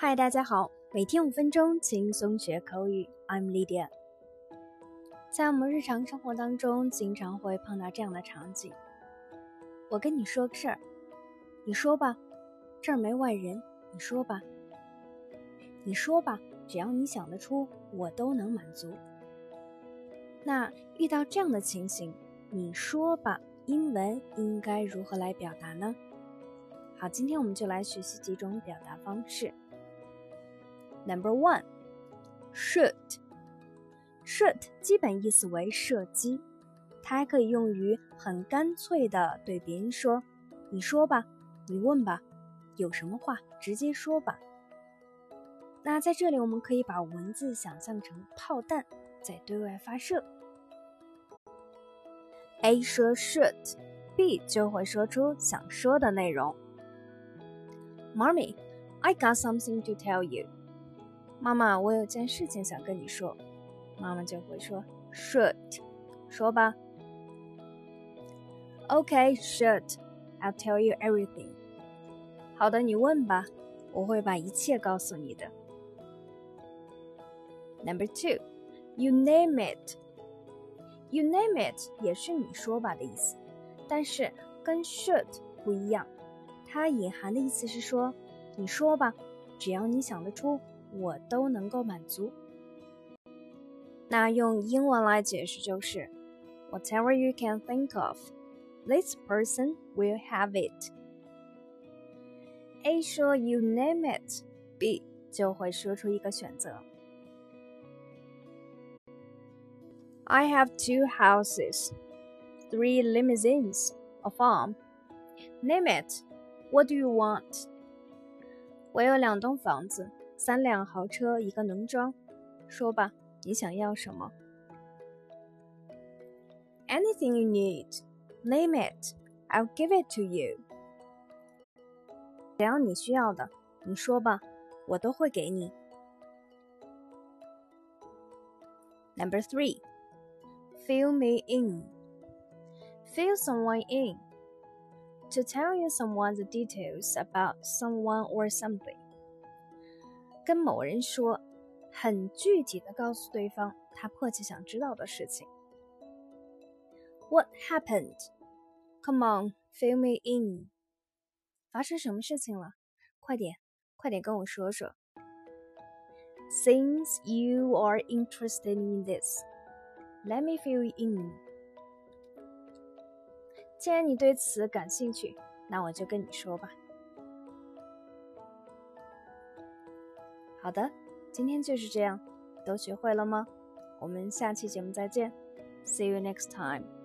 嗨，大家好，每天五分钟轻松学口语，I'm Lydia。在我们日常生活当中，经常会碰到这样的场景：我跟你说个事儿，你说吧，这儿没外人，你说吧，你说吧，只要你想得出，我都能满足。那遇到这样的情形，你说吧，英文应该如何来表达呢？好，今天我们就来学习几种表达方式。Number one, shoot. Shoot 基本意思为射击，它还可以用于很干脆的对别人说：“你说吧，你问吧，有什么话直接说吧。”那在这里，我们可以把文字想象成炮弹在对外发射。A 说 shoot，B 就会说出想说的内容。Mommy, I got something to tell you. 妈妈，我有件事情想跟你说。妈妈就会说：“Shoot，说吧。” OK, shoot, I'll tell you everything. 好的，你问吧，我会把一切告诉你的。Number two, you name it. You name it 也是你说吧的意思，但是跟 shoot 不一样，它隐含的意思是说，你说吧，只要你想得出。我都能够满足。那用英文来解释就是，Whatever you can think of, this person will have it. A 说 You name it, B 就会说出一个选择。I have two houses, three limousines, a farm. Name it. What do you want? 我有两栋房子。 三辆豪车，一个农庄。说吧，你想要什么？Anything you need, name it. I'll give it to you. 只要你需要的，你说吧，我都会给你。Number three, fill me in. Fill someone in. To tell you someone the details about someone or something. 跟某人说，很具体的告诉对方他迫切想知道的事情。What happened? Come on, fill me in. 发生什么事情了？快点，快点跟我说说。Since you are interested in this, let me fill you in. 既然你对此感兴趣，那我就跟你说吧。好的，今天就是这样，都学会了吗？我们下期节目再见，See you next time。